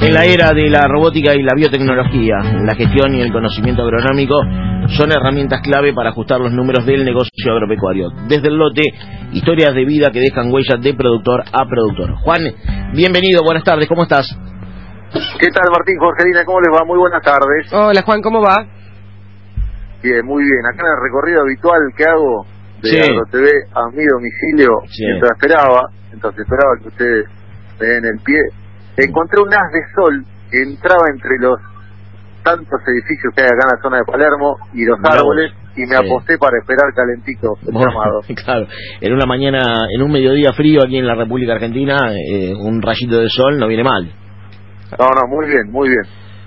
En la era de la robótica y la biotecnología, la gestión y el conocimiento agronómico son herramientas clave para ajustar los números del negocio agropecuario. Desde el lote, historias de vida que dejan huellas de productor a productor. Juan, bienvenido, buenas tardes, ¿cómo estás? ¿Qué tal Martín, Jorgelina? ¿Cómo les va? Muy buenas tardes. Hola Juan, ¿cómo va? Bien, muy bien. Acá en el recorrido habitual que hago de Sí. AgroTV a mi domicilio, Sí. mientras esperaba, mientras esperaba que ustedes me den el pie, encontré un haz de sol que entraba entre los tantos edificios que hay acá en la zona de Palermo y los Mirá vos. árboles y me Sí. aposté para esperar calentito el Bueno, llamado. claro, en una mañana, en un mediodía frío aquí en la República Argentina, eh, un rayito de sol no viene mal. No, no, muy bien, muy bien.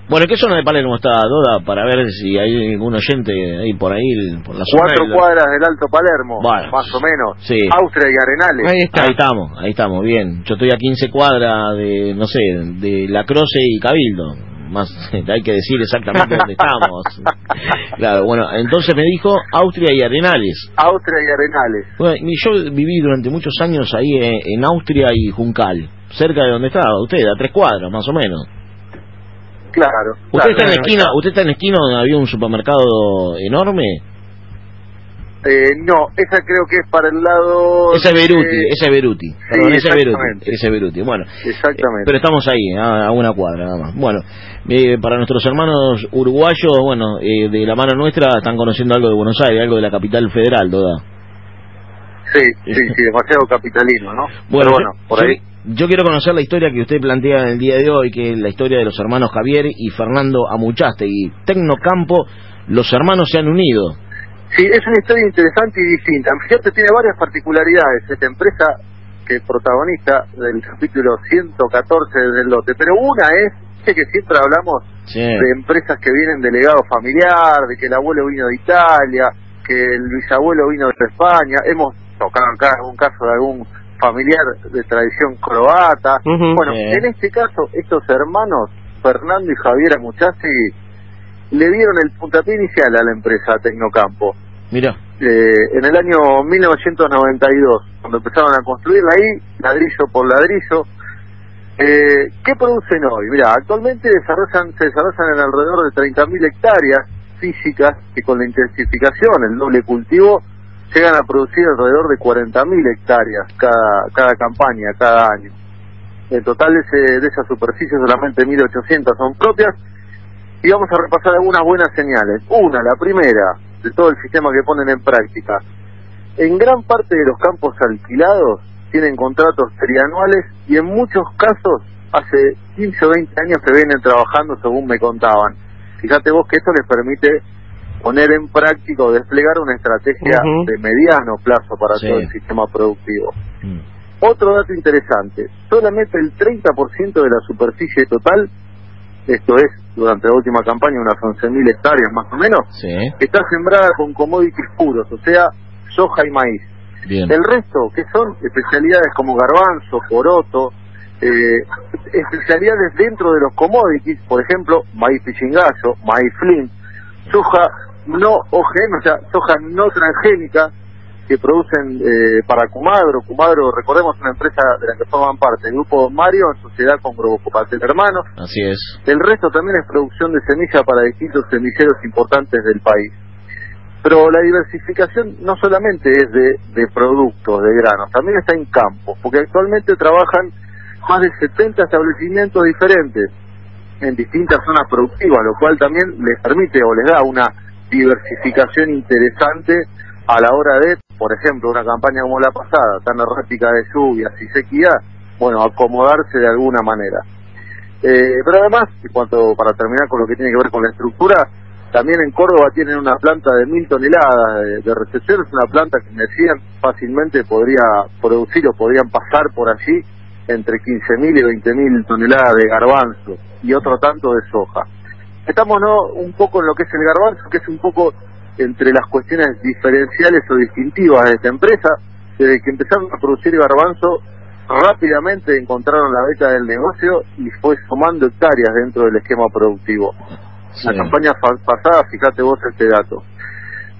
Bueno, ¿qué zona de Palermo está, Doda? Para ver si hay algún oyente ahí por ahí, por la zona. Cuatro del- cuadras del Alto Palermo, Bueno. más o menos. Sí. Austria y Arenales. Ahí está. Ahí estamos, ahí estamos, bien. Yo estoy a 15 cuadras de, no sé, de La Croce y Cabildo. Más, hay que decir exactamente dónde estamos. Claro, bueno, entonces me dijo Austria y Arenales. Austria y Arenales. Bueno, y yo viví durante muchos años ahí en, en Austria y Juncal, cerca de donde estaba usted, a tres cuadras más o menos. Claro. ¿Usted claro, está en la claro. esquina, usted está en la esquina donde había un supermercado enorme? Eh, no, esa creo que es para el lado... Ese Beruti, de- ese Beruti. Perdón, ese Beruti, Beruti. Bueno, Exactamente. Pero estamos ahí, a, a una cuadra nada más. Bueno, eh, para nuestros hermanos uruguayos, bueno, eh, de la mano nuestra están conociendo algo de Buenos Aires, algo de la capital federal, toda. Sí, sí, sí, demasiado capitalino, ¿no? Bueno, Pero bueno, por ahí. Yo quiero conocer la historia que usted plantea en el día de hoy, que es la historia de los hermanos Javier y Fernando Amuchaste y Tecnocampo, los hermanos se han unido. Sí, es una historia interesante y distinta. Fíjate, tiene varias particularidades esta empresa que es protagonista del capítulo 114 del lote. Pero una es, que siempre hablamos Sí. de empresas que vienen de legado familiar, de que el abuelo vino de Italia, que el bisabuelo vino de España. Hemos tocado acá algún caso de algún familiar de tradición croata. Bueno, en este caso, estos hermanos, Fernando y Javier Amuchassi, le dieron el puntapié inicial a la empresa Tecnocampo. Mira, Eh, en el año 1992, cuando empezaron a construirla ahí, ladrillo por ladrillo. Eh, ¿Qué producen hoy? Mira, actualmente desarrollan, se desarrollan en alrededor de 30.000 hectáreas físicas que con la intensificación, el doble cultivo, llegan a producir alrededor de 40.000 hectáreas cada, cada campaña, cada año. En total de, ese- de esa superficie solamente 1.800 son propias y vamos a repasar algunas buenas señales. Una, la primera, de todo el sistema que ponen en práctica. En gran parte de los campos alquilados tienen contratos trianuales y en muchos casos hace 15 o 20 años que vienen trabajando según me contaban. Fíjate vos que esto les permite poner en práctica o desplegar una estrategia de mediano plazo para Sí. todo el sistema productivo. Mm. Otro dato interesante, solamente el 30% de la superficie total, esto es durante la última campaña unas 11.000 hectáreas más o menos, sí, está sembrada con commodities puros, o sea, soja y maíz. bien. El resto, que son especialidades como garbanzo, poroto, eh, especialidades dentro de los commodities, por ejemplo, maíz pichingallo, maíz flint, soja no OGM, o sea, soja no transgénica, que producen eh, para Cumadro. Cumadro, recordemos, una empresa de la que forman parte el grupo Mario en sociedad con Grobocopatel Hermanos. Así es. El resto también es producción de semilla para distintos semilleros importantes del país. Pero la diversificación no solamente es de, de productos, de granos, también está en campo, porque actualmente trabajan más de 70 establecimientos diferentes en distintas zonas productivas, lo cual también les permite o les da una diversificación interesante a la hora de, por ejemplo, una campaña como la pasada, tan errática de lluvias y sequía, bueno, acomodarse de alguna manera. Eh, pero además, y cuanto para terminar con lo que tiene que ver con la estructura, también en Córdoba tienen una planta de mil toneladas de, de es una planta que me decían fácilmente podría producir o podrían pasar por allí entre 15.000 y 20.000 toneladas de garbanzo y otro tanto de soja. Estamos ¿no? un poco en lo que es el garbanzo, que es un poco entre las cuestiones diferenciales o distintivas de esta empresa. Desde que empezaron a producir garbanzo, rápidamente encontraron la beta del negocio y fue sumando hectáreas dentro del esquema productivo. Sí. La campaña fa- pasada, fíjate vos este dato.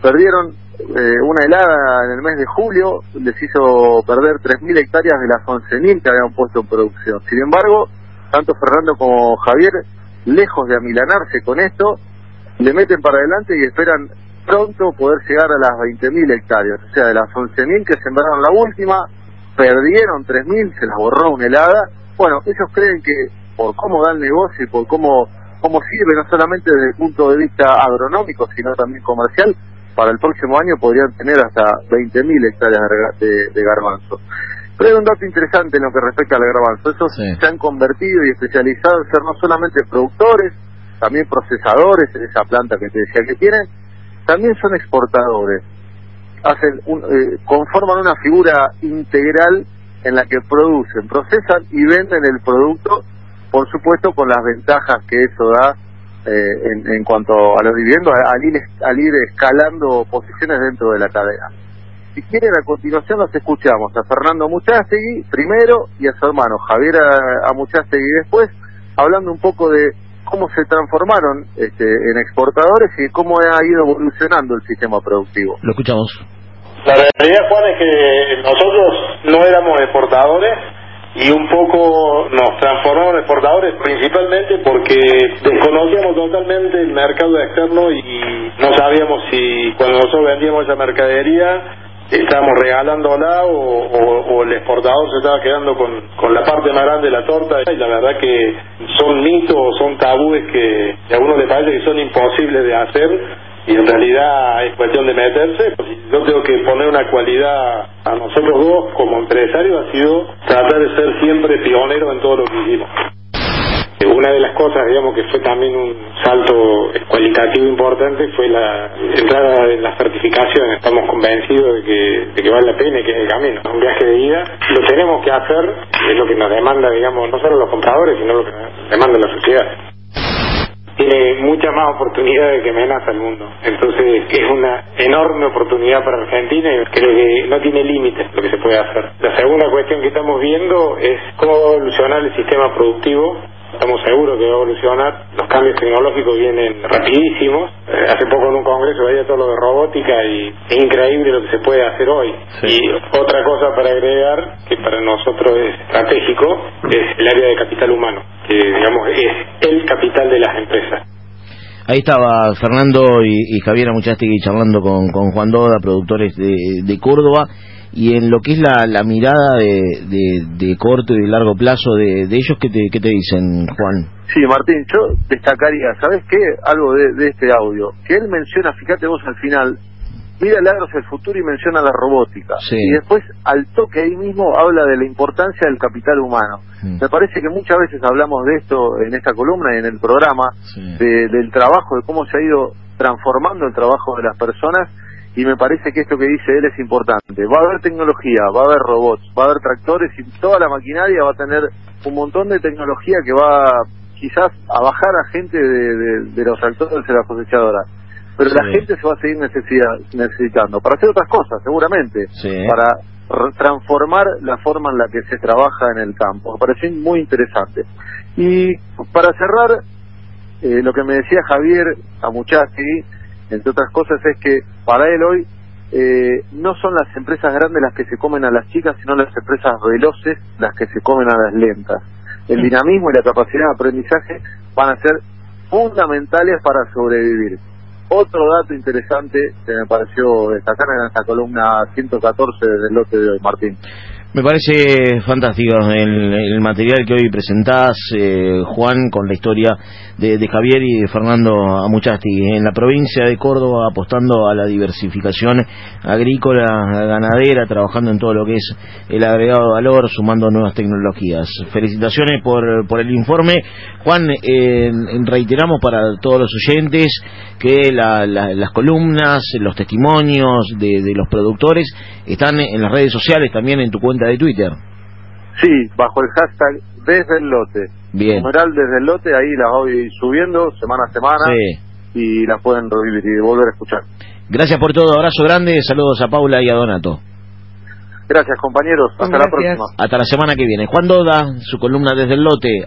Perdieron eh, una helada en el mes de julio, les hizo perder 3.000 hectáreas de las 11.000 que habían puesto en producción. Sin embargo, tanto Fernando como Javier, lejos de amilanarse con esto, le meten para adelante y esperan pronto poder llegar a las 20.000 hectáreas. O sea, de las 11.000 que sembraron la última, perdieron 3.000, se las borró una helada. Bueno, ellos creen que por cómo da el negocio y por cómo, cómo sirve, no solamente desde el punto de vista agronómico, sino también comercial, para el próximo año podrían tener hasta 20.000 hectáreas de, de, garbanzo. Pero hay un dato interesante en lo que respecta al garbanzo. Esos se han convertido y especializado en ser no solamente productores, también procesadores en esa planta que te decía que tienen, también son exportadores. Hacen eh, conforman una figura integral en la que producen, procesan y venden el producto, por supuesto con las ventajas que eso da eh, en, cuanto a los dividendos, al ir, al ir escalando posiciones dentro de la cadena. Si quieren, a continuación los escuchamos a Fernando Muchastegui primero y a su hermano Javier Amuchastegui después, hablando un poco de cómo se transformaron este, en exportadores y cómo ha ido evolucionando el sistema productivo. Lo escuchamos. La realidad, Juan, es que nosotros no éramos exportadores y un poco nos transformamos en exportadores principalmente porque desconocíamos totalmente el mercado externo y no sabíamos si cuando nosotros vendíamos esa mercadería estábamos regalándola o, o, el exportador se estaba quedando con, con la parte más grande de la torta y la verdad que son mitos, son tabúes que a uno le parece que son imposibles de hacer y en realidad es cuestión de meterse. Yo tengo que poner una cualidad a nosotros dos como empresarios ha sido tratar de ser siempre pioneros en todo lo que hicimos. Una de las cosas, digamos, que fue también un salto cualitativo importante fue la entrada en la certificación. Estamos convencidos de que, de que vale la pena y que es el camino. Un viaje de ida lo tenemos que hacer, es lo que nos demanda, digamos, no solo los compradores, sino lo que nos demanda la sociedad tiene mucha más oportunidades que amenaza el mundo. Entonces es una enorme oportunidad para Argentina y creo que no tiene límites lo que se puede hacer. La segunda cuestión que estamos viendo es cómo evolucionar el sistema productivo estamos seguros que va a evolucionar. Los cambios tecnológicos vienen rapidísimos. Eh, hace poco en un congreso veía todo lo de robótica y es increíble lo que se puede hacer hoy. Y otra cosa para agregar, que para nosotros es estratégico, es el área de capital humano, que digamos es el capital de las empresas. Ahí estaba Fernando y, Javier Amuchastegui charlando con, con Juan Doda, productores de, de Córdoba y en lo que es la, la mirada de, de, corto y de largo plazo de, de ellos, ¿qué te, ¿qué te dicen, Juan? Sí, Martín, yo destacaría, ¿sabes qué? Algo de, de este audio, que él menciona, fíjate vos al final, mira el agro hacia el futuro y menciona la robótica. Y después, al toque ahí mismo, habla de la importancia del capital humano. Mm. Me parece que muchas veces hablamos de esto en esta columna y en el programa, de, del trabajo, de cómo se ha ido transformando el trabajo de las personas y me parece que esto que dice él es importante. Va a haber tecnología, va a haber robots, va a haber tractores y toda la maquinaria va a tener un montón de tecnología que va quizás a bajar a gente de, los tractores de la cosechadora. Pero la gente se va a seguir necesitando para hacer otras cosas, seguramente, para transformar la forma en la que se trabaja en el campo. Me parece muy interesante. Y para cerrar, eh, lo que me decía Javier Amuchasti, entre otras cosas, es que para él hoy eh, no son las empresas grandes las que se comen a las chicas, sino las empresas veloces las que se comen a las lentas. El dinamismo y la capacidad de aprendizaje van a ser fundamentales para sobrevivir. Otro dato interesante que me pareció destacar en esta columna 114 del lote de hoy, Martín. Me parece fantástico el, material que hoy presentás, eh, Juan, con la historia de, Javier y de Fernando Amuchasti. En la provincia de Córdoba, apostando a la diversificación agrícola, ganadera, trabajando en todo lo que es el agregado de valor, sumando nuevas tecnologías. Felicitaciones por, por el informe. Juan, eh, reiteramos para todos los oyentes que las columnas, los testimonios de, de los productores están en las redes sociales, también en tu cuenta de Twitter. Sí, bajo el hashtag desde el lote. Bien. Numeral desde el lote, ahí las voy subiendo semana a semana y las pueden revivir y volver a escuchar. Gracias por todo, abrazo grande, saludos a Paula y a Donato. Gracias compañeros, hasta la próxima. Hasta la semana que viene. Juan Doda, su columna desde el lote.